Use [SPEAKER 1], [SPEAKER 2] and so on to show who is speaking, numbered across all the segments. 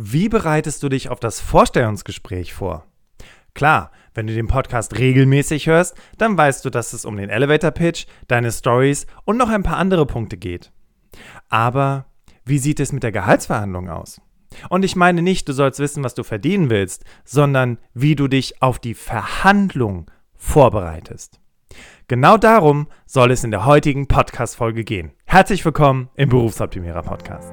[SPEAKER 1] Wie bereitest du dich auf das Vorstellungsgespräch vor? Klar, wenn du den Podcast regelmäßig hörst, dann weißt du, dass es um den Elevator Pitch, deine Stories und noch ein paar andere Punkte geht. Aber wie sieht es mit der Gehaltsverhandlung aus? Und ich meine nicht, du sollst wissen, was du verdienen willst, sondern wie du dich auf die Verhandlung vorbereitest. Genau darum soll es in der heutigen Podcast-Folge gehen. Herzlich willkommen im Berufsoptimierer Podcast.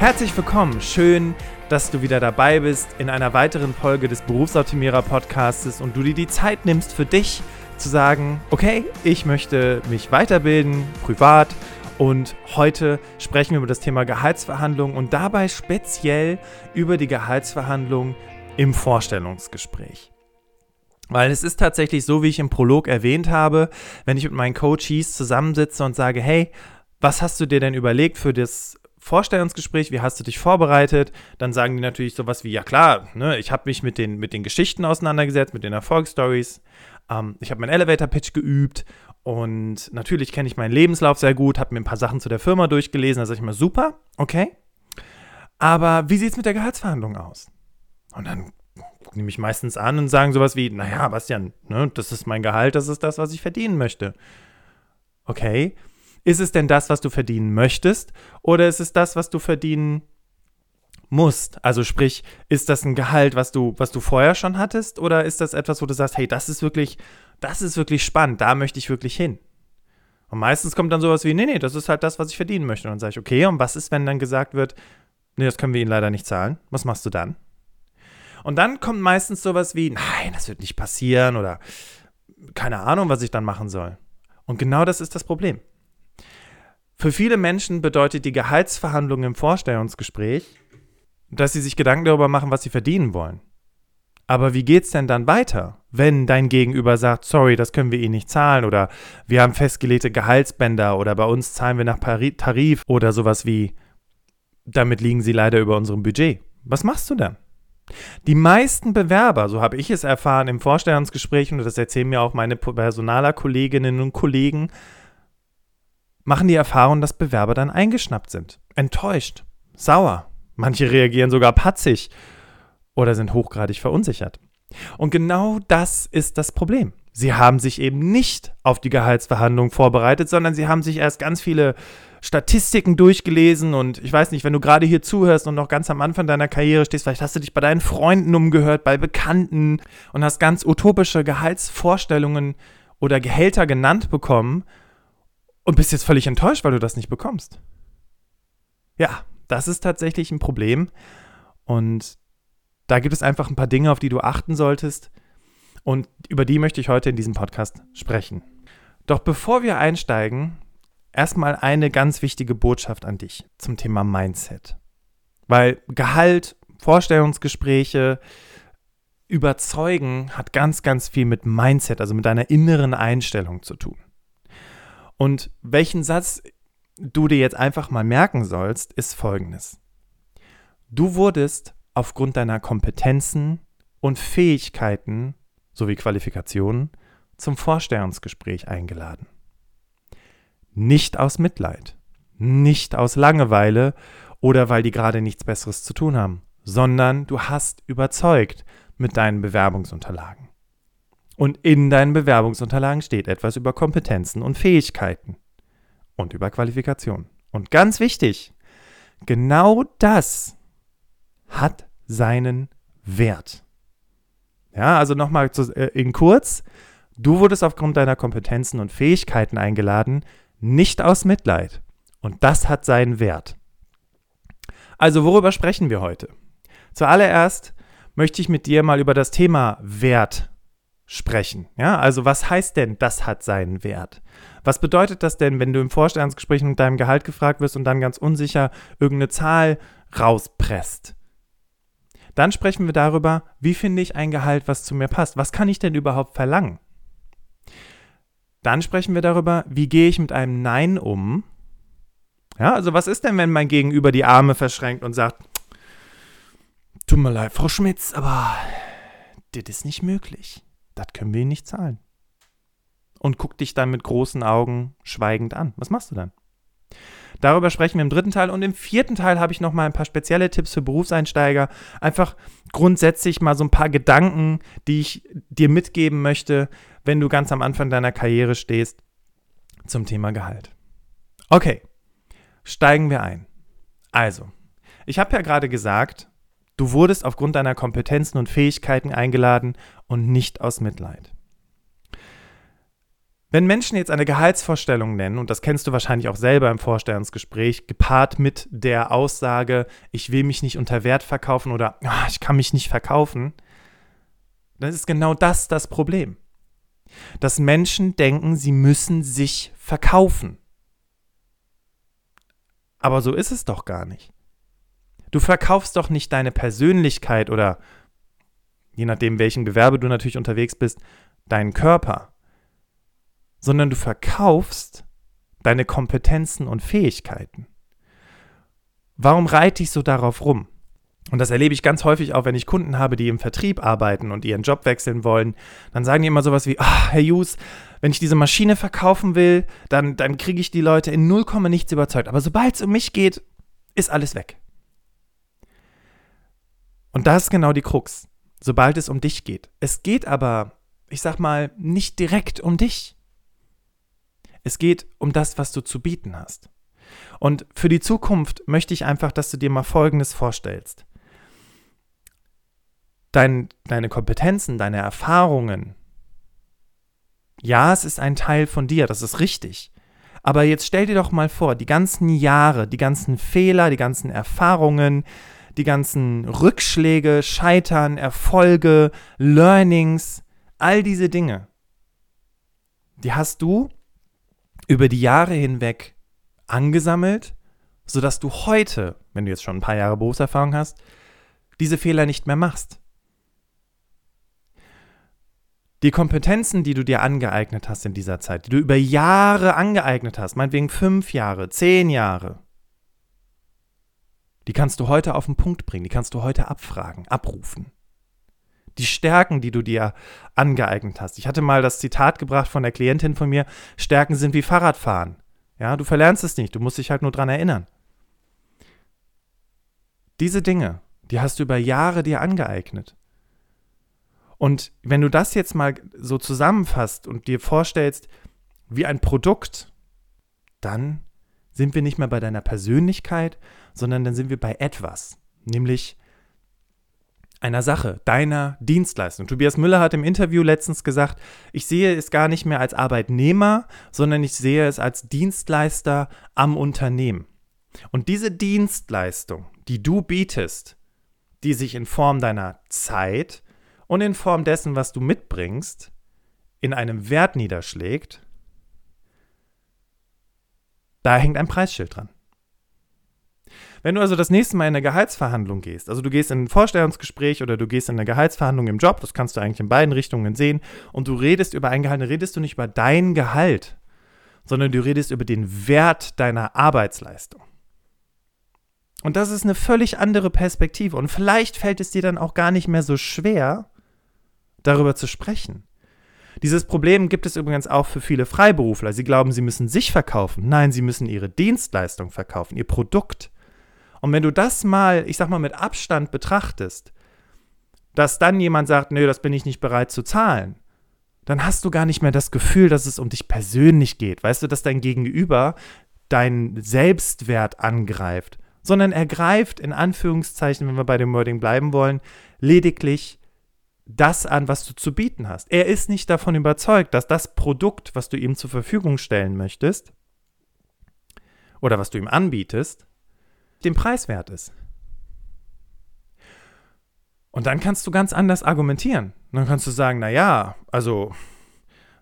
[SPEAKER 1] Herzlich willkommen. Schön, dass du wieder dabei bist in einer weiteren Folge des Berufsoptimierer Podcasts und du dir die Zeit nimmst für dich zu sagen, okay, ich möchte mich weiterbilden, privat und heute sprechen wir über das Thema Gehaltsverhandlungen und dabei speziell über die Gehaltsverhandlungen im Vorstellungsgespräch. Weil es ist tatsächlich so, wie ich im Prolog erwähnt habe, wenn ich mit meinen Coaches zusammensitze und sage, hey, was hast du dir denn überlegt für das Vorstellungsgespräch, wie hast du dich vorbereitet? Dann sagen die natürlich sowas wie, ja klar, ne, ich habe mich mit den, mit den Geschichten auseinandergesetzt, mit den Erfolgsstories. Ähm, ich habe meinen Elevator-Pitch geübt und natürlich kenne ich meinen Lebenslauf sehr gut, habe mir ein paar Sachen zu der Firma durchgelesen. Da sage ich mal, super, okay. Aber wie sieht es mit der Gehaltsverhandlung aus? Und dann nehme ich meistens an und sagen sowas wie, naja, Bastian, ne, das ist mein Gehalt, das ist das, was ich verdienen möchte. Okay, ist es denn das, was du verdienen möchtest oder ist es das, was du verdienen musst? Also sprich, ist das ein Gehalt, was du, was du vorher schon hattest oder ist das etwas, wo du sagst, hey, das ist wirklich, das ist wirklich spannend, da möchte ich wirklich hin? Und meistens kommt dann sowas wie, nee, nee, das ist halt das, was ich verdienen möchte. Und dann sage ich, okay, und was ist, wenn dann gesagt wird, nee, das können wir Ihnen leider nicht zahlen? Was machst du dann? Und dann kommt meistens sowas wie, nein, das wird nicht passieren oder keine Ahnung, was ich dann machen soll. Und genau das ist das Problem. Für viele Menschen bedeutet die Gehaltsverhandlung im Vorstellungsgespräch, dass sie sich Gedanken darüber machen, was sie verdienen wollen. Aber wie geht's denn dann weiter, wenn dein Gegenüber sagt, sorry, das können wir Ihnen nicht zahlen oder wir haben festgelegte Gehaltsbänder oder bei uns zahlen wir nach Tarif oder sowas wie, damit liegen Sie leider über unserem Budget. Was machst du dann? Die meisten Bewerber, so habe ich es erfahren im Vorstellungsgespräch und das erzählen mir auch meine Personalerkolleginnen und Kollegen, machen die Erfahrung, dass Bewerber dann eingeschnappt sind, enttäuscht, sauer. Manche reagieren sogar patzig oder sind hochgradig verunsichert. Und genau das ist das Problem. Sie haben sich eben nicht auf die Gehaltsverhandlung vorbereitet, sondern sie haben sich erst ganz viele Statistiken durchgelesen und ich weiß nicht, wenn du gerade hier zuhörst und noch ganz am Anfang deiner Karriere stehst, vielleicht hast du dich bei deinen Freunden umgehört, bei Bekannten und hast ganz utopische Gehaltsvorstellungen oder Gehälter genannt bekommen und bist jetzt völlig enttäuscht, weil du das nicht bekommst. Ja, das ist tatsächlich ein Problem. Und da gibt es einfach ein paar Dinge, auf die du achten solltest. Und über die möchte ich heute in diesem Podcast sprechen. Doch bevor wir einsteigen, erstmal eine ganz wichtige Botschaft an dich zum Thema Mindset. Weil Gehalt, Vorstellungsgespräche, Überzeugen hat ganz, ganz viel mit Mindset, also mit deiner inneren Einstellung zu tun. Und welchen Satz du dir jetzt einfach mal merken sollst, ist folgendes. Du wurdest aufgrund deiner Kompetenzen und Fähigkeiten sowie Qualifikationen zum Vorstellungsgespräch eingeladen. Nicht aus Mitleid, nicht aus Langeweile oder weil die gerade nichts Besseres zu tun haben, sondern du hast überzeugt mit deinen Bewerbungsunterlagen. Und in deinen Bewerbungsunterlagen steht etwas über Kompetenzen und Fähigkeiten und über Qualifikationen. Und ganz wichtig, genau das hat seinen Wert. Ja, also nochmal äh, in kurz, du wurdest aufgrund deiner Kompetenzen und Fähigkeiten eingeladen, nicht aus Mitleid. Und das hat seinen Wert. Also worüber sprechen wir heute? Zuallererst möchte ich mit dir mal über das Thema Wert sprechen. Ja, also was heißt denn, das hat seinen Wert? Was bedeutet das denn, wenn du im Vorstellungsgespräch mit deinem Gehalt gefragt wirst und dann ganz unsicher irgendeine Zahl rauspresst? Dann sprechen wir darüber, wie finde ich ein Gehalt, was zu mir passt? Was kann ich denn überhaupt verlangen? Dann sprechen wir darüber, wie gehe ich mit einem Nein um? Ja, also was ist denn, wenn mein Gegenüber die Arme verschränkt und sagt, tut mir leid, Frau Schmitz, aber das ist nicht möglich das können wir nicht zahlen. Und guck dich dann mit großen Augen schweigend an. Was machst du dann? Darüber sprechen wir im dritten Teil und im vierten Teil habe ich noch mal ein paar spezielle Tipps für Berufseinsteiger. Einfach grundsätzlich mal so ein paar Gedanken, die ich dir mitgeben möchte, wenn du ganz am Anfang deiner Karriere stehst zum Thema Gehalt. Okay, steigen wir ein. Also, ich habe ja gerade gesagt, Du wurdest aufgrund deiner Kompetenzen und Fähigkeiten eingeladen und nicht aus Mitleid. Wenn Menschen jetzt eine Gehaltsvorstellung nennen, und das kennst du wahrscheinlich auch selber im Vorstellungsgespräch, gepaart mit der Aussage, ich will mich nicht unter Wert verkaufen oder oh, ich kann mich nicht verkaufen, dann ist genau das das Problem. Dass Menschen denken, sie müssen sich verkaufen. Aber so ist es doch gar nicht. Du verkaufst doch nicht deine Persönlichkeit oder je nachdem, welchen Gewerbe du natürlich unterwegs bist, deinen Körper, sondern du verkaufst deine Kompetenzen und Fähigkeiten. Warum reite ich so darauf rum? Und das erlebe ich ganz häufig auch, wenn ich Kunden habe, die im Vertrieb arbeiten und ihren Job wechseln wollen. Dann sagen die immer sowas wie, ah, Herr Hughes, wenn ich diese Maschine verkaufen will, dann, dann kriege ich die Leute in 0, nichts überzeugt. Aber sobald es um mich geht, ist alles weg. Und das ist genau die Krux, sobald es um dich geht. Es geht aber, ich sag mal, nicht direkt um dich. Es geht um das, was du zu bieten hast. Und für die Zukunft möchte ich einfach, dass du dir mal Folgendes vorstellst. Dein, deine Kompetenzen, deine Erfahrungen, ja, es ist ein Teil von dir, das ist richtig. Aber jetzt stell dir doch mal vor, die ganzen Jahre, die ganzen Fehler, die ganzen Erfahrungen, die ganzen Rückschläge, Scheitern, Erfolge, Learnings, all diese Dinge, die hast du über die Jahre hinweg angesammelt, sodass du heute, wenn du jetzt schon ein paar Jahre Berufserfahrung hast, diese Fehler nicht mehr machst. Die Kompetenzen, die du dir angeeignet hast in dieser Zeit, die du über Jahre angeeignet hast, meinetwegen fünf Jahre, zehn Jahre, die kannst du heute auf den Punkt bringen, die kannst du heute abfragen, abrufen. Die Stärken, die du dir angeeignet hast. Ich hatte mal das Zitat gebracht von der Klientin von mir, Stärken sind wie Fahrradfahren. Ja, du verlernst es nicht, du musst dich halt nur dran erinnern. Diese Dinge, die hast du über Jahre dir angeeignet. Und wenn du das jetzt mal so zusammenfasst und dir vorstellst, wie ein Produkt, dann sind wir nicht mehr bei deiner Persönlichkeit, sondern dann sind wir bei etwas, nämlich einer Sache, deiner Dienstleistung. Tobias Müller hat im Interview letztens gesagt, ich sehe es gar nicht mehr als Arbeitnehmer, sondern ich sehe es als Dienstleister am Unternehmen. Und diese Dienstleistung, die du bietest, die sich in Form deiner Zeit und in Form dessen, was du mitbringst, in einem Wert niederschlägt, da hängt ein Preisschild dran. Wenn du also das nächste Mal in eine Gehaltsverhandlung gehst, also du gehst in ein Vorstellungsgespräch oder du gehst in eine Gehaltsverhandlung im Job, das kannst du eigentlich in beiden Richtungen sehen, und du redest über ein Gehalt, dann redest du nicht über dein Gehalt, sondern du redest über den Wert deiner Arbeitsleistung. Und das ist eine völlig andere Perspektive. Und vielleicht fällt es dir dann auch gar nicht mehr so schwer, darüber zu sprechen. Dieses Problem gibt es übrigens auch für viele Freiberufler. Sie glauben, sie müssen sich verkaufen. Nein, sie müssen ihre Dienstleistung verkaufen, ihr Produkt. Und wenn du das mal, ich sag mal, mit Abstand betrachtest, dass dann jemand sagt, nö, das bin ich nicht bereit zu zahlen, dann hast du gar nicht mehr das Gefühl, dass es um dich persönlich geht. Weißt du, dass dein Gegenüber deinen Selbstwert angreift, sondern er greift in Anführungszeichen, wenn wir bei dem Wording bleiben wollen, lediglich das an, was du zu bieten hast. Er ist nicht davon überzeugt, dass das Produkt, was du ihm zur Verfügung stellen möchtest oder was du ihm anbietest, den Preis wert ist. Und dann kannst du ganz anders argumentieren. Dann kannst du sagen, naja, also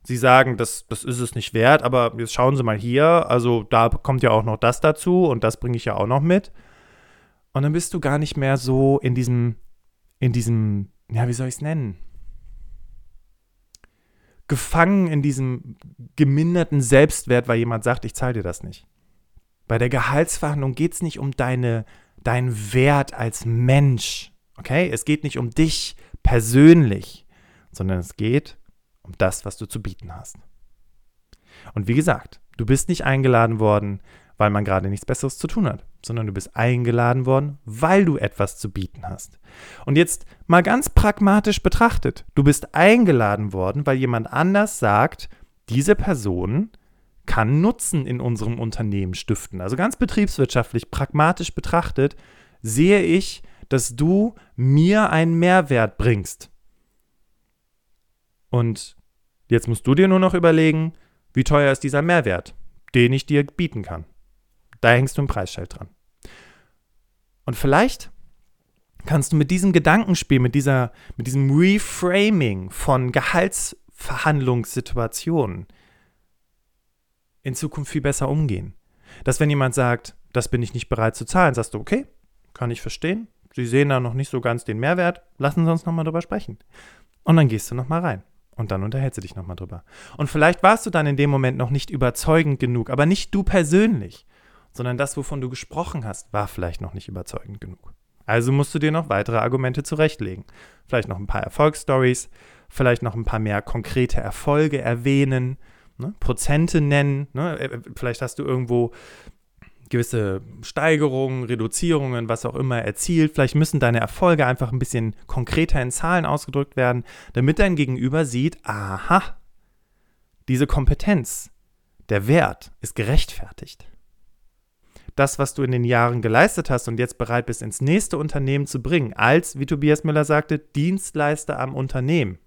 [SPEAKER 1] Sie sagen, das, das ist es nicht wert, aber jetzt schauen Sie mal hier, also da kommt ja auch noch das dazu und das bringe ich ja auch noch mit. Und dann bist du gar nicht mehr so in diesem, in diesem, ja, wie soll ich es nennen? Gefangen in diesem geminderten Selbstwert, weil jemand sagt, ich zahle dir das nicht. Bei der Gehaltsverhandlung geht es nicht um deine, deinen Wert als Mensch. Okay? Es geht nicht um dich persönlich, sondern es geht um das, was du zu bieten hast. Und wie gesagt, du bist nicht eingeladen worden, weil man gerade nichts Besseres zu tun hat, sondern du bist eingeladen worden, weil du etwas zu bieten hast. Und jetzt mal ganz pragmatisch betrachtet, du bist eingeladen worden, weil jemand anders sagt, diese Person kann Nutzen in unserem Unternehmen stiften. Also ganz betriebswirtschaftlich, pragmatisch betrachtet, sehe ich, dass du mir einen Mehrwert bringst. Und Jetzt musst du dir nur noch überlegen, wie teuer ist dieser Mehrwert, den ich dir bieten kann. Da hängst du ein Preisschild dran. Und vielleicht kannst du mit diesem Gedankenspiel, mit, dieser, mit diesem Reframing von Gehaltsverhandlungssituationen in Zukunft viel besser umgehen. Dass wenn jemand sagt, das bin ich nicht bereit zu zahlen, sagst du, okay, kann ich verstehen. Sie sehen da noch nicht so ganz den Mehrwert, lassen Sie uns nochmal drüber sprechen. Und dann gehst du nochmal rein. Und dann unterhältst du dich nochmal drüber. Und vielleicht warst du dann in dem Moment noch nicht überzeugend genug, aber nicht du persönlich, sondern das, wovon du gesprochen hast, war vielleicht noch nicht überzeugend genug. Also musst du dir noch weitere Argumente zurechtlegen. Vielleicht noch ein paar Erfolgsstories, vielleicht noch ein paar mehr konkrete Erfolge erwähnen, ne? Prozente nennen. Ne? Äh, vielleicht hast du irgendwo gewisse Steigerungen, Reduzierungen, was auch immer erzielt. Vielleicht müssen deine Erfolge einfach ein bisschen konkreter in Zahlen ausgedrückt werden, damit dein Gegenüber sieht, aha, diese Kompetenz, der Wert ist gerechtfertigt. Das, was du in den Jahren geleistet hast und jetzt bereit bist, ins nächste Unternehmen zu bringen, als, wie Tobias Müller sagte, Dienstleister am Unternehmen,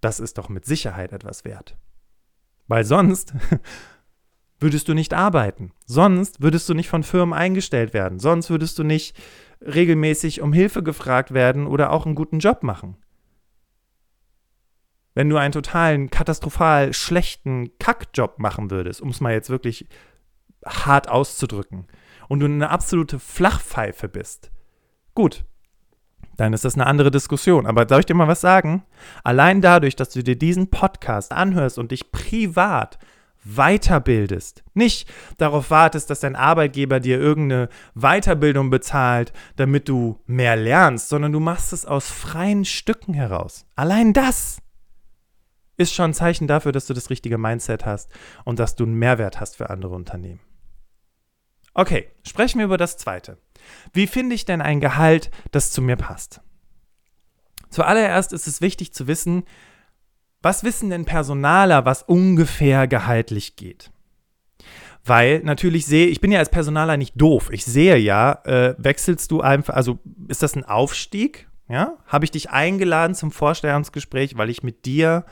[SPEAKER 1] das ist doch mit Sicherheit etwas wert. Weil sonst würdest du nicht arbeiten. Sonst würdest du nicht von Firmen eingestellt werden. Sonst würdest du nicht regelmäßig um Hilfe gefragt werden oder auch einen guten Job machen. Wenn du einen totalen, katastrophal schlechten Kackjob machen würdest, um es mal jetzt wirklich hart auszudrücken, und du eine absolute Flachpfeife bist, gut, dann ist das eine andere Diskussion. Aber soll ich dir mal was sagen? Allein dadurch, dass du dir diesen Podcast anhörst und dich privat weiterbildest. Nicht darauf wartest, dass dein Arbeitgeber dir irgendeine Weiterbildung bezahlt, damit du mehr lernst, sondern du machst es aus freien Stücken heraus. Allein das ist schon ein Zeichen dafür, dass du das richtige Mindset hast und dass du einen Mehrwert hast für andere Unternehmen. Okay, sprechen wir über das Zweite. Wie finde ich denn ein Gehalt, das zu mir passt? Zuallererst ist es wichtig zu wissen, was wissen denn Personaler, was ungefähr gehaltlich geht? Weil natürlich sehe, ich bin ja als Personaler nicht doof. Ich sehe ja, äh, wechselst du einfach, also ist das ein Aufstieg? Ja? Habe ich dich eingeladen zum Vorstellungsgespräch, weil ich mit dir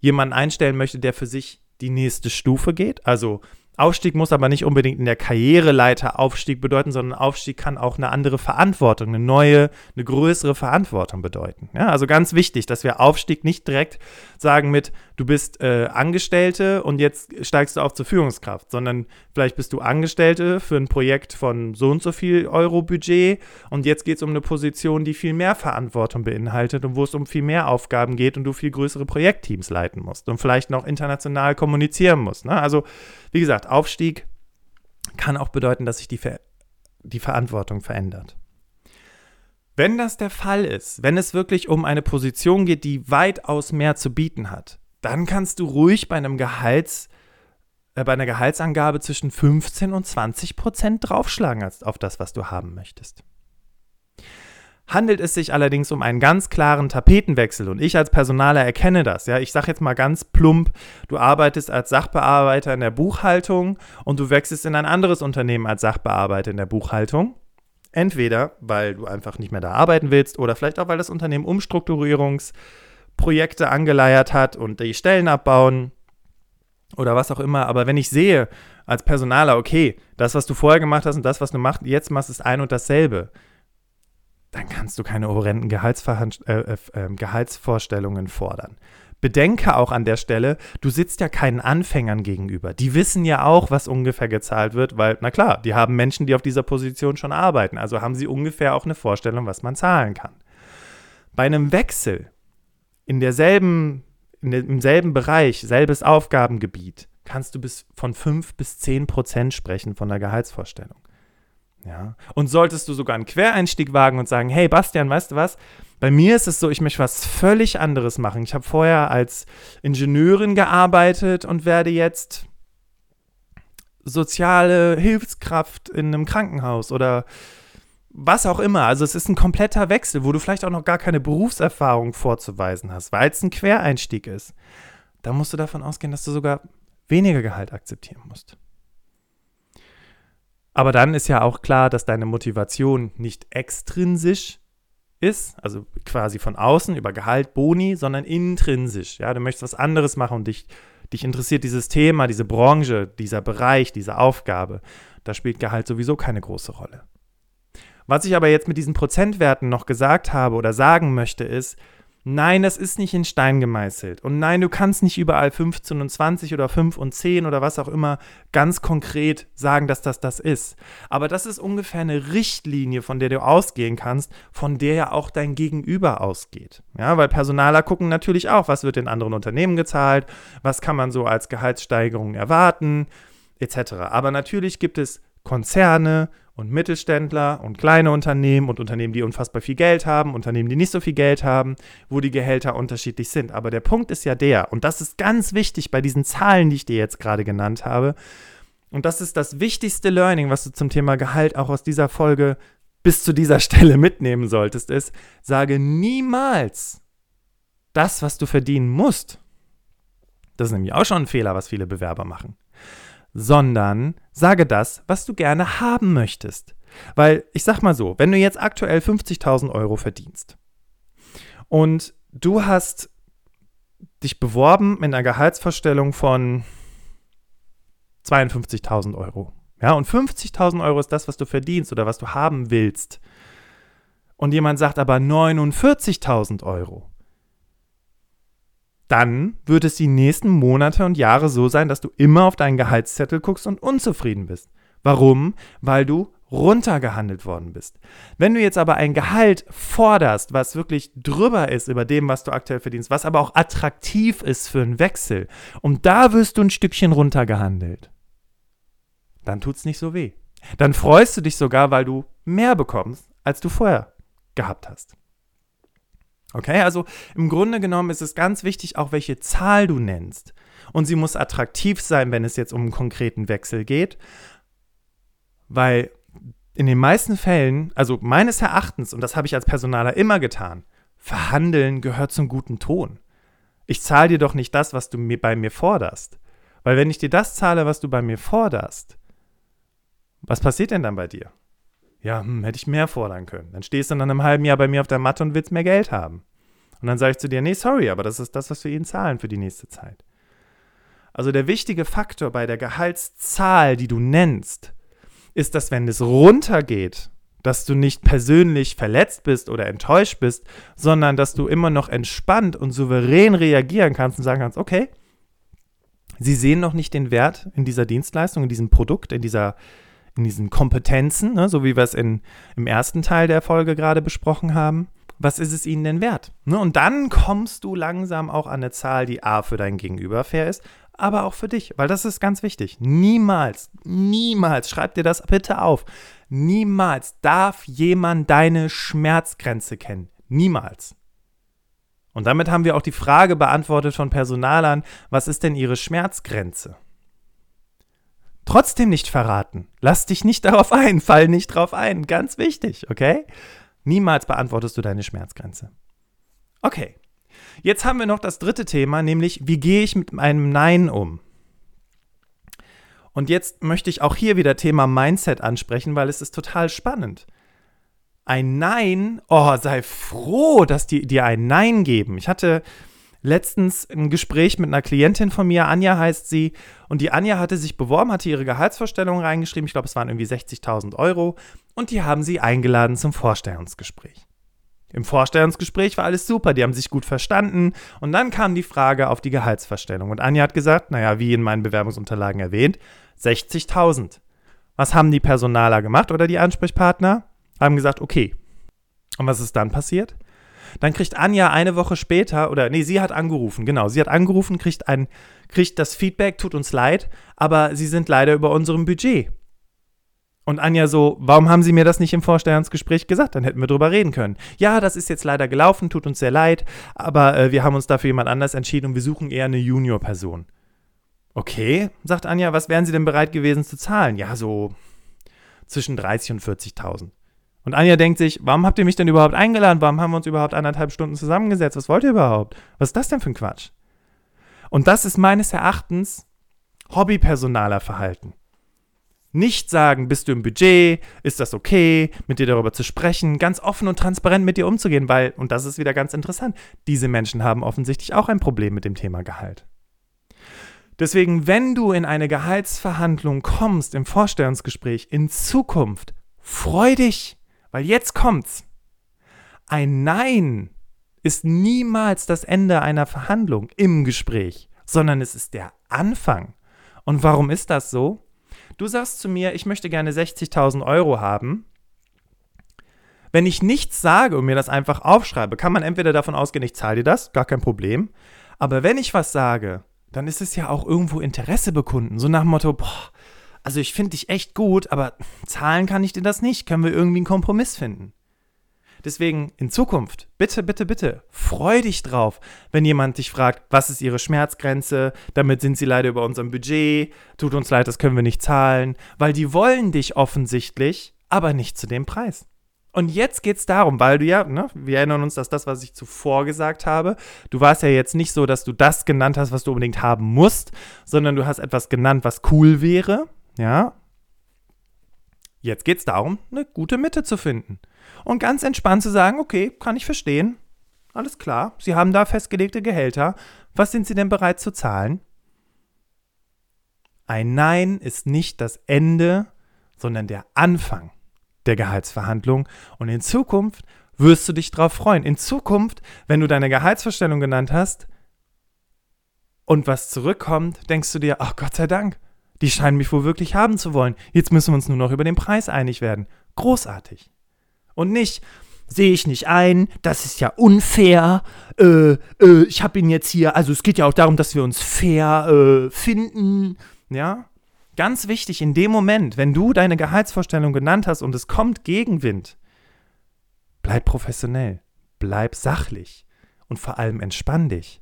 [SPEAKER 1] jemanden einstellen möchte, der für sich die nächste Stufe geht? Also Aufstieg muss aber nicht unbedingt in der Karriereleiter Aufstieg bedeuten, sondern Aufstieg kann auch eine andere Verantwortung, eine neue, eine größere Verantwortung bedeuten. Ja, also ganz wichtig, dass wir Aufstieg nicht direkt sagen mit, du bist äh, Angestellte und jetzt steigst du auf zur Führungskraft, sondern vielleicht bist du Angestellte für ein Projekt von so und so viel Euro Budget und jetzt geht es um eine Position, die viel mehr Verantwortung beinhaltet und wo es um viel mehr Aufgaben geht und du viel größere Projektteams leiten musst und vielleicht noch international kommunizieren musst. Ne? Also wie gesagt, Aufstieg kann auch bedeuten, dass sich die, Ver die Verantwortung verändert. Wenn das der Fall ist, wenn es wirklich um eine Position geht, die weitaus mehr zu bieten hat, dann kannst du ruhig bei einem Gehalts, äh, bei einer Gehaltsangabe zwischen 15 und 20 Prozent draufschlagen als auf das, was du haben möchtest handelt es sich allerdings um einen ganz klaren Tapetenwechsel und ich als Personaler erkenne das. Ja, ich sage jetzt mal ganz plump, du arbeitest als Sachbearbeiter in der Buchhaltung und du wechselst in ein anderes Unternehmen als Sachbearbeiter in der Buchhaltung. Entweder weil du einfach nicht mehr da arbeiten willst oder vielleicht auch weil das Unternehmen Umstrukturierungsprojekte angeleiert hat und die Stellen abbauen oder was auch immer. Aber wenn ich sehe als Personaler, okay, das, was du vorher gemacht hast und das, was du machst, jetzt machst, ist ein und dasselbe dann kannst du keine horrenden äh, äh, ähm, Gehaltsvorstellungen fordern. Bedenke auch an der Stelle, du sitzt ja keinen Anfängern gegenüber. Die wissen ja auch, was ungefähr gezahlt wird, weil, na klar, die haben Menschen, die auf dieser Position schon arbeiten. Also haben sie ungefähr auch eine Vorstellung, was man zahlen kann. Bei einem Wechsel in derselben, in dem, im selben Bereich, selbes Aufgabengebiet, kannst du bis von 5 bis 10 Prozent sprechen von der Gehaltsvorstellung. Ja. Und solltest du sogar einen Quereinstieg wagen und sagen, hey Bastian, weißt du was? Bei mir ist es so, ich möchte was völlig anderes machen. Ich habe vorher als Ingenieurin gearbeitet und werde jetzt soziale Hilfskraft in einem Krankenhaus oder was auch immer. Also es ist ein kompletter Wechsel, wo du vielleicht auch noch gar keine Berufserfahrung vorzuweisen hast, weil es ein Quereinstieg ist. Da musst du davon ausgehen, dass du sogar weniger Gehalt akzeptieren musst. Aber dann ist ja auch klar, dass deine Motivation nicht extrinsisch ist, also quasi von außen über Gehalt, Boni, sondern intrinsisch. Ja, du möchtest was anderes machen und dich, dich interessiert dieses Thema, diese Branche, dieser Bereich, diese Aufgabe. Da spielt Gehalt sowieso keine große Rolle. Was ich aber jetzt mit diesen Prozentwerten noch gesagt habe oder sagen möchte, ist, Nein, das ist nicht in Stein gemeißelt. Und nein, du kannst nicht überall 15 und 20 oder 5 und 10 oder was auch immer ganz konkret sagen, dass das das ist. Aber das ist ungefähr eine Richtlinie, von der du ausgehen kannst, von der ja auch dein Gegenüber ausgeht. Ja, weil Personaler gucken natürlich auch, was wird in anderen Unternehmen gezahlt, was kann man so als Gehaltssteigerung erwarten, etc. Aber natürlich gibt es Konzerne und Mittelständler und kleine Unternehmen und Unternehmen, die unfassbar viel Geld haben, Unternehmen, die nicht so viel Geld haben, wo die Gehälter unterschiedlich sind. Aber der Punkt ist ja der, und das ist ganz wichtig bei diesen Zahlen, die ich dir jetzt gerade genannt habe, und das ist das wichtigste Learning, was du zum Thema Gehalt auch aus dieser Folge bis zu dieser Stelle mitnehmen solltest, ist, sage niemals das, was du verdienen musst. Das ist nämlich auch schon ein Fehler, was viele Bewerber machen sondern sage das, was du gerne haben möchtest. Weil ich sag mal so, wenn du jetzt aktuell 50.000 Euro verdienst und du hast dich beworben mit einer Gehaltsvorstellung von 52.000 Euro. Ja, und 50.000 Euro ist das, was du verdienst oder was du haben willst. Und jemand sagt aber 49.000 Euro dann wird es die nächsten Monate und Jahre so sein, dass du immer auf deinen Gehaltszettel guckst und unzufrieden bist. Warum? Weil du runtergehandelt worden bist. Wenn du jetzt aber ein Gehalt forderst, was wirklich drüber ist über dem, was du aktuell verdienst, was aber auch attraktiv ist für einen Wechsel, und da wirst du ein Stückchen runtergehandelt, dann tut es nicht so weh. Dann freust du dich sogar, weil du mehr bekommst, als du vorher gehabt hast. Okay, also im Grunde genommen ist es ganz wichtig, auch welche Zahl du nennst. Und sie muss attraktiv sein, wenn es jetzt um einen konkreten Wechsel geht, weil in den meisten Fällen, also meines Erachtens, und das habe ich als Personaler immer getan, verhandeln gehört zum guten Ton. Ich zahle dir doch nicht das, was du mir bei mir forderst. Weil wenn ich dir das zahle, was du bei mir forderst, was passiert denn dann bei dir? Ja, hm, hätte ich mehr fordern können. Dann stehst du dann einem halben Jahr bei mir auf der Matte und willst mehr Geld haben. Und dann sage ich zu dir, nee, sorry, aber das ist das, was wir ihnen zahlen für die nächste Zeit. Also der wichtige Faktor bei der Gehaltszahl, die du nennst, ist, dass wenn es runtergeht, dass du nicht persönlich verletzt bist oder enttäuscht bist, sondern dass du immer noch entspannt und souverän reagieren kannst und sagen kannst, okay, sie sehen noch nicht den Wert in dieser Dienstleistung, in diesem Produkt, in dieser in diesen Kompetenzen, ne, so wie wir es in, im ersten Teil der Folge gerade besprochen haben. Was ist es ihnen denn wert? Ne, und dann kommst du langsam auch an eine Zahl, die A für dein Gegenüber fair ist, aber auch für dich, weil das ist ganz wichtig. Niemals, niemals, schreib dir das bitte auf, niemals darf jemand deine Schmerzgrenze kennen. Niemals. Und damit haben wir auch die Frage beantwortet von Personalern, was ist denn ihre Schmerzgrenze? Trotzdem nicht verraten. Lass dich nicht darauf ein, fall nicht darauf ein. Ganz wichtig, okay? Niemals beantwortest du deine Schmerzgrenze. Okay. Jetzt haben wir noch das dritte Thema, nämlich wie gehe ich mit einem Nein um? Und jetzt möchte ich auch hier wieder Thema Mindset ansprechen, weil es ist total spannend. Ein Nein, oh, sei froh, dass die dir ein Nein geben. Ich hatte letztens ein Gespräch mit einer Klientin von mir, Anja heißt sie, und die Anja hatte sich beworben, hatte ihre Gehaltsvorstellung reingeschrieben, ich glaube, es waren irgendwie 60.000 Euro, und die haben sie eingeladen zum Vorstellungsgespräch. Im Vorstellungsgespräch war alles super, die haben sich gut verstanden. Und dann kam die Frage auf die Gehaltsverstellung. Und Anja hat gesagt, naja, wie in meinen Bewerbungsunterlagen erwähnt, 60.000. Was haben die Personaler gemacht oder die Ansprechpartner? Haben gesagt, okay. Und was ist dann passiert? Dann kriegt Anja eine Woche später, oder nee, sie hat angerufen, genau, sie hat angerufen, kriegt, ein, kriegt das Feedback, tut uns leid, aber sie sind leider über unserem Budget. Und Anja so, warum haben Sie mir das nicht im Vorstellungsgespräch gesagt? Dann hätten wir drüber reden können. Ja, das ist jetzt leider gelaufen, tut uns sehr leid, aber äh, wir haben uns dafür jemand anders entschieden und wir suchen eher eine Junior-Person. Okay, sagt Anja, was wären Sie denn bereit gewesen zu zahlen? Ja, so zwischen 30 und 40.000. Und Anja denkt sich, warum habt ihr mich denn überhaupt eingeladen? Warum haben wir uns überhaupt anderthalb Stunden zusammengesetzt? Was wollt ihr überhaupt? Was ist das denn für ein Quatsch? Und das ist meines Erachtens hobbypersonaler Verhalten. Nicht sagen, bist du im Budget, ist das okay, mit dir darüber zu sprechen, ganz offen und transparent mit dir umzugehen, weil, und das ist wieder ganz interessant, diese Menschen haben offensichtlich auch ein Problem mit dem Thema Gehalt. Deswegen, wenn du in eine Gehaltsverhandlung kommst, im Vorstellungsgespräch, in Zukunft, freu dich, weil jetzt kommt's. Ein Nein ist niemals das Ende einer Verhandlung im Gespräch, sondern es ist der Anfang. Und warum ist das so? Du sagst zu mir, ich möchte gerne 60.000 Euro haben. Wenn ich nichts sage und mir das einfach aufschreibe, kann man entweder davon ausgehen, ich zahle dir das, gar kein Problem. Aber wenn ich was sage, dann ist es ja auch irgendwo Interesse bekunden. So nach dem Motto, boah, also ich finde dich echt gut, aber zahlen kann ich dir das nicht. Können wir irgendwie einen Kompromiss finden? Deswegen in Zukunft, bitte, bitte, bitte, freu dich drauf, wenn jemand dich fragt, was ist ihre Schmerzgrenze, damit sind sie leider über unserem Budget, tut uns leid, das können wir nicht zahlen, weil die wollen dich offensichtlich, aber nicht zu dem Preis. Und jetzt geht es darum, weil du ja, ne, wir erinnern uns, dass das, was ich zuvor gesagt habe, du warst ja jetzt nicht so, dass du das genannt hast, was du unbedingt haben musst, sondern du hast etwas genannt, was cool wäre, ja. Jetzt geht es darum, eine gute Mitte zu finden und ganz entspannt zu sagen, okay, kann ich verstehen. Alles klar, Sie haben da festgelegte Gehälter. Was sind Sie denn bereit zu zahlen? Ein Nein ist nicht das Ende, sondern der Anfang der Gehaltsverhandlung. Und in Zukunft wirst du dich darauf freuen. In Zukunft, wenn du deine Gehaltsvorstellung genannt hast und was zurückkommt, denkst du dir, ach Gott sei Dank, die scheinen mich wohl wirklich haben zu wollen. Jetzt müssen wir uns nur noch über den Preis einig werden. Großartig. Und nicht, sehe ich nicht ein, das ist ja unfair. Äh, äh, ich habe ihn jetzt hier, also es geht ja auch darum, dass wir uns fair äh, finden. Ja, ganz wichtig, in dem Moment, wenn du deine Gehaltsvorstellung genannt hast und es kommt Gegenwind, bleib professionell, bleib sachlich und vor allem entspann dich.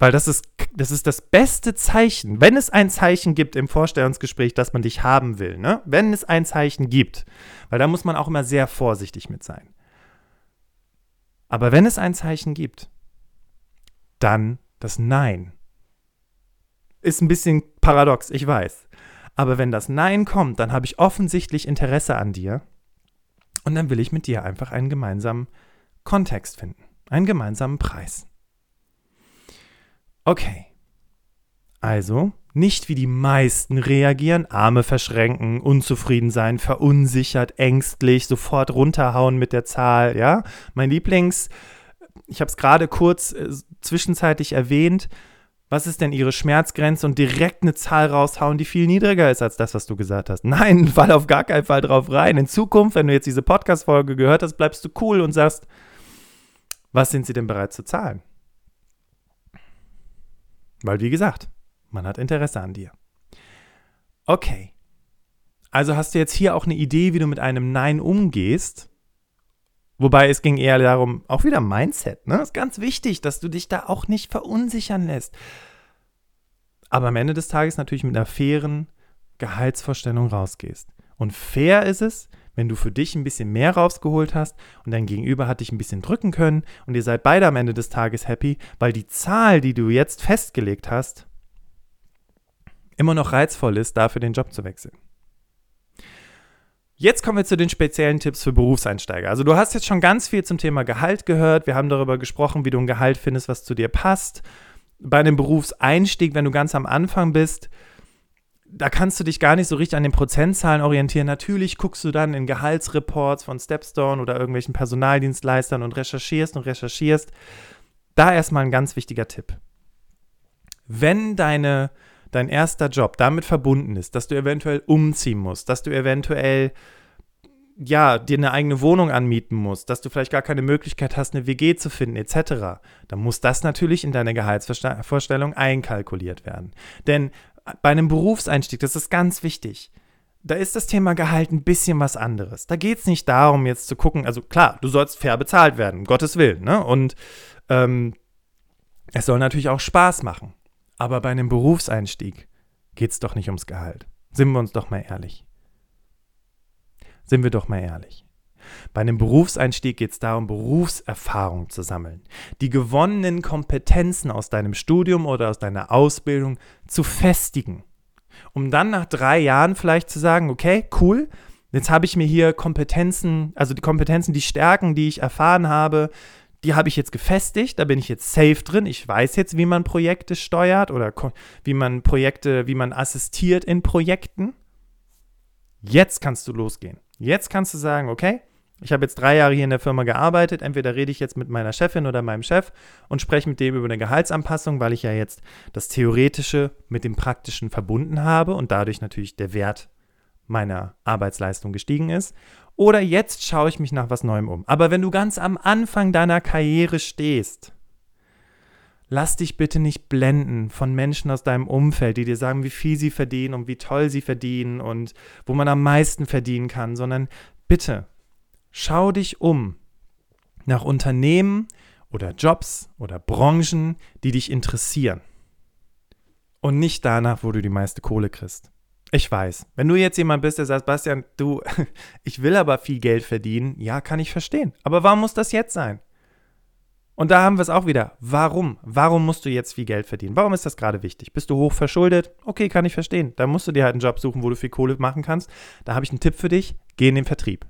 [SPEAKER 1] Weil das ist, das ist das beste Zeichen, wenn es ein Zeichen gibt im Vorstellungsgespräch, dass man dich haben will, ne? Wenn es ein Zeichen gibt, weil da muss man auch immer sehr vorsichtig mit sein. Aber wenn es ein Zeichen gibt, dann das Nein. Ist ein bisschen paradox, ich weiß. Aber wenn das Nein kommt, dann habe ich offensichtlich Interesse an dir. Und dann will ich mit dir einfach einen gemeinsamen Kontext finden, einen gemeinsamen Preis. Okay. Also, nicht wie die meisten reagieren, Arme verschränken, unzufrieden sein, verunsichert, ängstlich, sofort runterhauen mit der Zahl, ja? Mein Lieblings, ich habe es gerade kurz äh, zwischenzeitlich erwähnt, was ist denn ihre Schmerzgrenze und direkt eine Zahl raushauen, die viel niedriger ist als das, was du gesagt hast. Nein, fall auf gar keinen Fall drauf rein. In Zukunft, wenn du jetzt diese Podcast-Folge gehört hast, bleibst du cool und sagst, was sind sie denn bereit zu zahlen? Weil, wie gesagt, man hat Interesse an dir. Okay. Also hast du jetzt hier auch eine Idee, wie du mit einem Nein umgehst. Wobei es ging eher darum, auch wieder Mindset. Ne? Ist ganz wichtig, dass du dich da auch nicht verunsichern lässt. Aber am Ende des Tages natürlich mit einer fairen Gehaltsvorstellung rausgehst. Und fair ist es, wenn du für dich ein bisschen mehr rausgeholt hast und dein Gegenüber hat dich ein bisschen drücken können und ihr seid beide am Ende des Tages happy, weil die Zahl, die du jetzt festgelegt hast, immer noch reizvoll ist, dafür den Job zu wechseln. Jetzt kommen wir zu den speziellen Tipps für Berufseinsteiger. Also du hast jetzt schon ganz viel zum Thema Gehalt gehört. Wir haben darüber gesprochen, wie du ein Gehalt findest, was zu dir passt. Bei einem Berufseinstieg, wenn du ganz am Anfang bist, da kannst du dich gar nicht so richtig an den Prozentzahlen orientieren. Natürlich guckst du dann in Gehaltsreports von Stepstone oder irgendwelchen Personaldienstleistern und recherchierst und recherchierst. Da erstmal ein ganz wichtiger Tipp. Wenn deine, dein erster Job damit verbunden ist, dass du eventuell umziehen musst, dass du eventuell ja, dir eine eigene Wohnung anmieten musst, dass du vielleicht gar keine Möglichkeit hast, eine WG zu finden, etc., dann muss das natürlich in deine Gehaltsvorstellung einkalkuliert werden. Denn bei einem Berufseinstieg, das ist ganz wichtig, da ist das Thema Gehalt ein bisschen was anderes. Da geht es nicht darum, jetzt zu gucken, also klar, du sollst fair bezahlt werden, um Gottes Willen, ne? Und ähm, es soll natürlich auch Spaß machen. Aber bei einem Berufseinstieg geht es doch nicht ums Gehalt. Sind wir uns doch mal ehrlich. Sind wir doch mal ehrlich. Bei einem Berufseinstieg geht es darum, Berufserfahrung zu sammeln, die gewonnenen Kompetenzen aus deinem Studium oder aus deiner Ausbildung zu festigen, um dann nach drei Jahren vielleicht zu sagen, okay, cool, jetzt habe ich mir hier Kompetenzen, also die Kompetenzen, die Stärken, die ich erfahren habe, die habe ich jetzt gefestigt, da bin ich jetzt safe drin. Ich weiß jetzt, wie man Projekte steuert oder wie man Projekte, wie man assistiert in Projekten. Jetzt kannst du losgehen. Jetzt kannst du sagen, okay, ich habe jetzt drei Jahre hier in der Firma gearbeitet. Entweder rede ich jetzt mit meiner Chefin oder meinem Chef und spreche mit dem über eine Gehaltsanpassung, weil ich ja jetzt das Theoretische mit dem Praktischen verbunden habe und dadurch natürlich der Wert meiner Arbeitsleistung gestiegen ist. Oder jetzt schaue ich mich nach was Neuem um. Aber wenn du ganz am Anfang deiner Karriere stehst, lass dich bitte nicht blenden von Menschen aus deinem Umfeld, die dir sagen, wie viel sie verdienen und wie toll sie verdienen und wo man am meisten verdienen kann, sondern bitte schau dich um nach Unternehmen oder Jobs oder Branchen, die dich interessieren. Und nicht danach, wo du die meiste Kohle kriegst. Ich weiß, wenn du jetzt jemand bist, der sagt, Bastian, du, ich will aber viel Geld verdienen, ja, kann ich verstehen. Aber warum muss das jetzt sein? Und da haben wir es auch wieder. Warum? Warum musst du jetzt viel Geld verdienen? Warum ist das gerade wichtig? Bist du hoch verschuldet? Okay, kann ich verstehen. Da musst du dir halt einen Job suchen, wo du viel Kohle machen kannst. Da habe ich einen Tipp für dich. Geh in den Vertrieb.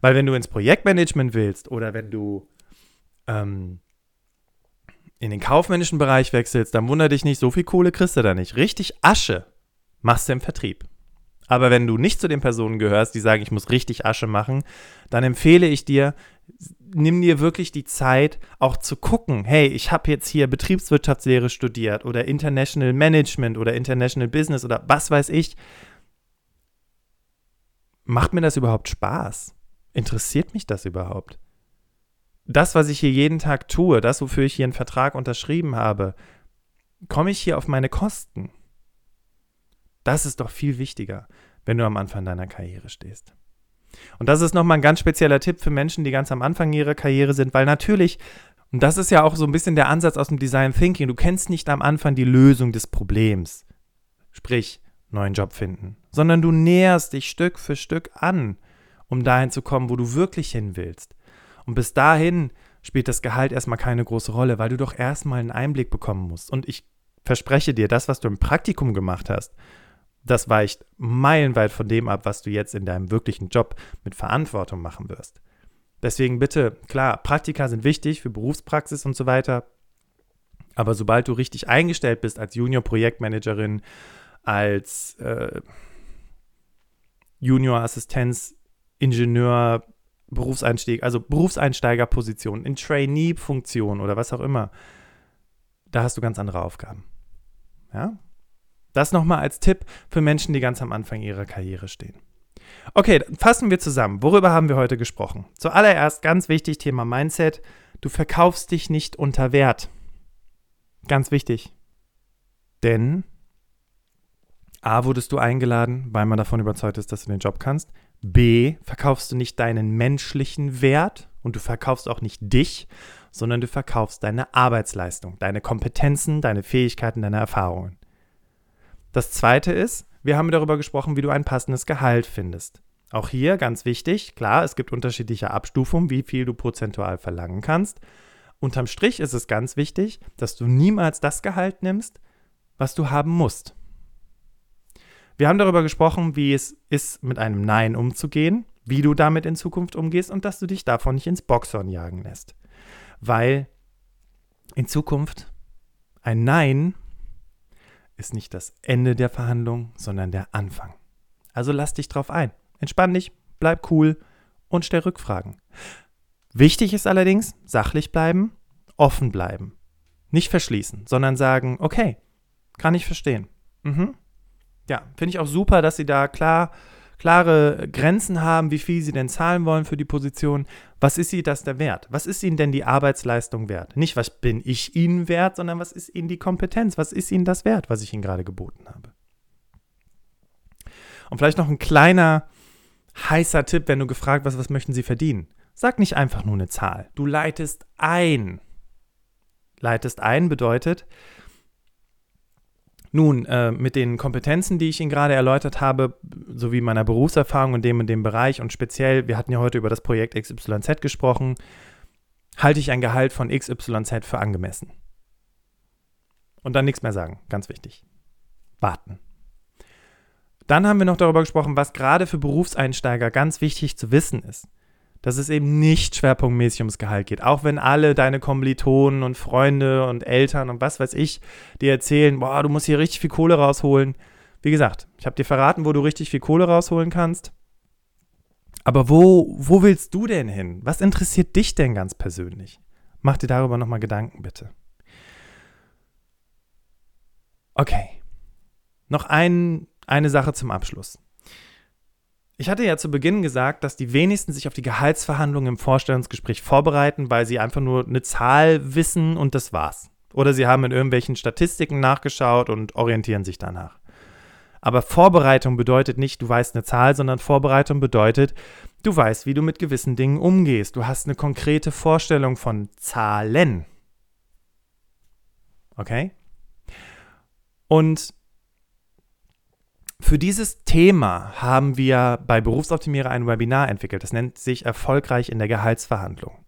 [SPEAKER 1] Weil wenn du ins Projektmanagement willst oder wenn du ähm, in den kaufmännischen Bereich wechselst, dann wundere dich nicht, so viel Kohle kriegst du da nicht. Richtig Asche machst du im Vertrieb. Aber wenn du nicht zu den Personen gehörst, die sagen, ich muss richtig Asche machen, dann empfehle ich dir, nimm dir wirklich die Zeit, auch zu gucken, hey, ich habe jetzt hier Betriebswirtschaftslehre studiert oder International Management oder International Business oder was weiß ich. Macht mir das überhaupt Spaß? Interessiert mich das überhaupt? Das, was ich hier jeden Tag tue, das, wofür ich hier einen Vertrag unterschrieben habe, komme ich hier auf meine Kosten? Das ist doch viel wichtiger, wenn du am Anfang deiner Karriere stehst. Und das ist nochmal ein ganz spezieller Tipp für Menschen, die ganz am Anfang ihrer Karriere sind, weil natürlich, und das ist ja auch so ein bisschen der Ansatz aus dem Design Thinking, du kennst nicht am Anfang die Lösung des Problems, sprich neuen Job finden, sondern du näherst dich Stück für Stück an, um dahin zu kommen, wo du wirklich hin willst. Und bis dahin spielt das Gehalt erstmal keine große Rolle, weil du doch erstmal einen Einblick bekommen musst. Und ich verspreche dir, das, was du im Praktikum gemacht hast, das weicht meilenweit von dem ab, was du jetzt in deinem wirklichen Job mit Verantwortung machen wirst. Deswegen bitte, klar, Praktika sind wichtig für Berufspraxis und so weiter. Aber sobald du richtig eingestellt bist als Junior-Projektmanagerin, als äh, Junior-Assistenz, Ingenieur, Berufseinstieg, also Berufseinsteigerposition, in Trainee-Funktion oder was auch immer, da hast du ganz andere Aufgaben. Ja? Das nochmal als Tipp für Menschen, die ganz am Anfang ihrer Karriere stehen. Okay, fassen wir zusammen. Worüber haben wir heute gesprochen? Zuallererst ganz wichtig, Thema Mindset. Du verkaufst dich nicht unter Wert. Ganz wichtig. Denn A, wurdest du eingeladen, weil man davon überzeugt ist, dass du den Job kannst. B, verkaufst du nicht deinen menschlichen Wert und du verkaufst auch nicht dich, sondern du verkaufst deine Arbeitsleistung, deine Kompetenzen, deine Fähigkeiten, deine Erfahrungen. Das zweite ist, wir haben darüber gesprochen, wie du ein passendes Gehalt findest. Auch hier ganz wichtig, klar, es gibt unterschiedliche Abstufungen, wie viel du prozentual verlangen kannst. Unterm Strich ist es ganz wichtig, dass du niemals das Gehalt nimmst, was du haben musst. Wir haben darüber gesprochen, wie es ist, mit einem Nein umzugehen, wie du damit in Zukunft umgehst und dass du dich davon nicht ins Boxhorn jagen lässt. Weil in Zukunft ein Nein ist nicht das Ende der Verhandlung, sondern der Anfang. Also lass dich drauf ein. Entspann dich, bleib cool und stell Rückfragen. Wichtig ist allerdings, sachlich bleiben, offen bleiben. Nicht verschließen, sondern sagen, okay, kann ich verstehen. Mhm. Ja, finde ich auch super, dass sie da klar klare Grenzen haben, wie viel sie denn zahlen wollen für die Position. Was ist sie das der Wert? Was ist ihnen denn die Arbeitsleistung wert? Nicht, was bin ich ihnen wert, sondern was ist ihnen die Kompetenz? Was ist ihnen das wert, was ich ihnen gerade geboten habe? Und vielleicht noch ein kleiner heißer Tipp, wenn du gefragt wirst, was möchten sie verdienen? Sag nicht einfach nur eine Zahl. Du leitest ein. Leitest ein bedeutet, nun, äh, mit den Kompetenzen, die ich Ihnen gerade erläutert habe, sowie meiner Berufserfahrung in dem und dem Bereich und speziell, wir hatten ja heute über das Projekt XYZ gesprochen, halte ich ein Gehalt von XYZ für angemessen. Und dann nichts mehr sagen, ganz wichtig. Warten. Dann haben wir noch darüber gesprochen, was gerade für Berufseinsteiger ganz wichtig zu wissen ist dass es eben nicht schwerpunktmäßig ums Gehalt geht. Auch wenn alle deine Kommilitonen und Freunde und Eltern und was weiß ich dir erzählen, boah, du musst hier richtig viel Kohle rausholen. Wie gesagt, ich habe dir verraten, wo du richtig viel Kohle rausholen kannst. Aber wo, wo willst du denn hin? Was interessiert dich denn ganz persönlich? Mach dir darüber nochmal Gedanken, bitte. Okay. Noch ein, eine Sache zum Abschluss. Ich hatte ja zu Beginn gesagt, dass die wenigsten sich auf die Gehaltsverhandlungen im Vorstellungsgespräch vorbereiten, weil sie einfach nur eine Zahl wissen und das war's. Oder sie haben in irgendwelchen Statistiken nachgeschaut und orientieren sich danach. Aber Vorbereitung bedeutet nicht, du weißt eine Zahl, sondern Vorbereitung bedeutet, du weißt, wie du mit gewissen Dingen umgehst. Du hast eine konkrete Vorstellung von Zahlen. Okay? Und für dieses Thema haben wir bei Berufsoptimierer ein Webinar entwickelt. Das nennt sich Erfolgreich in der Gehaltsverhandlung.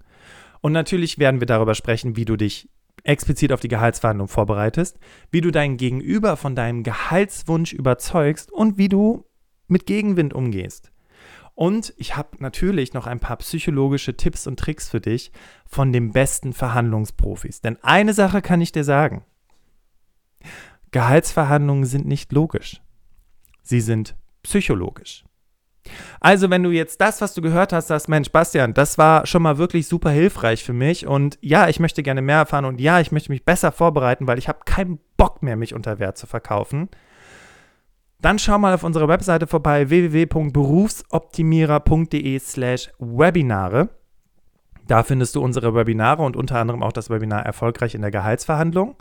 [SPEAKER 1] Und natürlich werden wir darüber sprechen, wie du dich explizit auf die Gehaltsverhandlung vorbereitest, wie du dein Gegenüber von deinem Gehaltswunsch überzeugst und wie du mit Gegenwind umgehst. Und ich habe natürlich noch ein paar psychologische Tipps und Tricks für dich von den besten Verhandlungsprofis. Denn eine Sache kann ich dir sagen. Gehaltsverhandlungen sind nicht logisch sie sind psychologisch. Also, wenn du jetzt das, was du gehört hast, sagst, Mensch, Bastian, das war schon mal wirklich super hilfreich für mich und ja, ich möchte gerne mehr erfahren und ja, ich möchte mich besser vorbereiten, weil ich habe keinen Bock mehr, mich unter Wert zu verkaufen, dann schau mal auf unserer Webseite vorbei www.berufsoptimierer.de slash Webinare. Da findest du unsere Webinare und unter anderem auch das Webinar Erfolgreich in der Gehaltsverhandlung.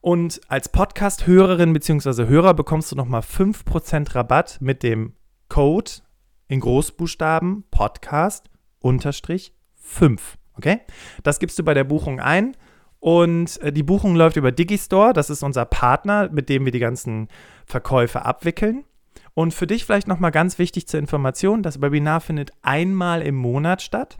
[SPEAKER 1] Und als Podcast-Hörerin bzw. Hörer bekommst du nochmal 5% Rabatt mit dem Code in Großbuchstaben Podcast unterstrich 5. Okay? Das gibst du bei der Buchung ein. Und äh, die Buchung läuft über Digistore. Das ist unser Partner, mit dem wir die ganzen Verkäufe abwickeln. Und für dich vielleicht nochmal ganz wichtig zur Information: Das Webinar findet einmal im Monat statt.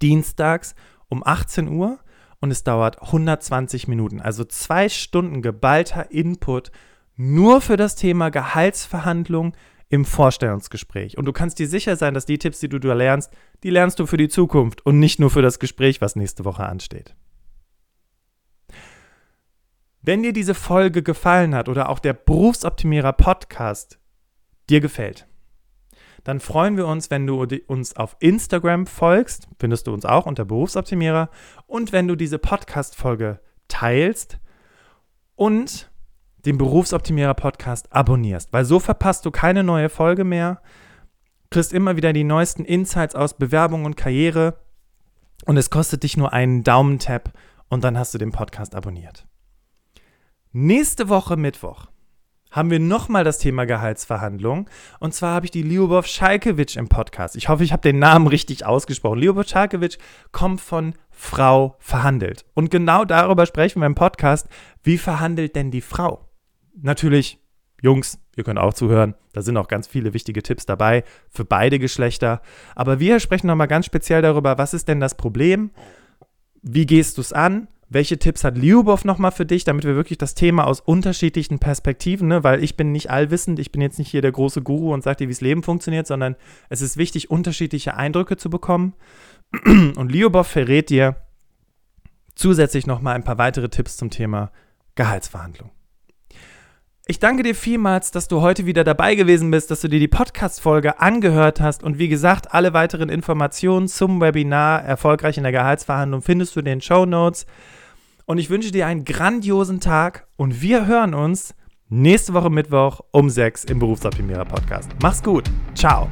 [SPEAKER 1] Dienstags um 18 Uhr und es dauert 120 Minuten. Also zwei Stunden geballter Input nur für das Thema Gehaltsverhandlung im Vorstellungsgespräch. Und du kannst dir sicher sein, dass die Tipps, die du da lernst, die lernst du für die Zukunft und nicht nur für das Gespräch, was nächste Woche ansteht. Wenn dir diese Folge gefallen hat oder auch der Berufsoptimierer Podcast dir gefällt, dann freuen wir uns, wenn du uns auf Instagram folgst, findest du uns auch unter Berufsoptimierer, und wenn du diese Podcast-Folge teilst und den Berufsoptimierer Podcast abonnierst, weil so verpasst du keine neue Folge mehr, kriegst immer wieder die neuesten Insights aus Bewerbung und Karriere und es kostet dich nur einen Daumentap und dann hast du den Podcast abonniert. Nächste Woche Mittwoch haben wir nochmal das Thema Gehaltsverhandlung. Und zwar habe ich die Lyubov Schalkewitsch im Podcast. Ich hoffe, ich habe den Namen richtig ausgesprochen. Lyubov Schalkewitsch kommt von Frau verhandelt. Und genau darüber sprechen wir im Podcast. Wie verhandelt denn die Frau? Natürlich, Jungs, ihr könnt auch zuhören. Da sind auch ganz viele wichtige Tipps dabei für beide Geschlechter. Aber wir sprechen nochmal ganz speziell darüber, was ist denn das Problem? Wie gehst du es an? Welche Tipps hat Lyubov nochmal für dich, damit wir wirklich das Thema aus unterschiedlichen Perspektiven, ne, weil ich bin nicht allwissend, ich bin jetzt nicht hier der große Guru und sage dir, wie das Leben funktioniert, sondern es ist wichtig, unterschiedliche Eindrücke zu bekommen. Und Lyubov verrät dir zusätzlich nochmal ein paar weitere Tipps zum Thema Gehaltsverhandlung. Ich danke dir vielmals, dass du heute wieder dabei gewesen bist, dass du dir die Podcast-Folge angehört hast. Und wie gesagt, alle weiteren Informationen zum Webinar Erfolgreich in der Gehaltsverhandlung findest du in den Show Notes. Und ich wünsche dir einen grandiosen Tag und wir hören uns nächste Woche Mittwoch um 6 im Berufsoptimierer Podcast. Mach's gut. Ciao.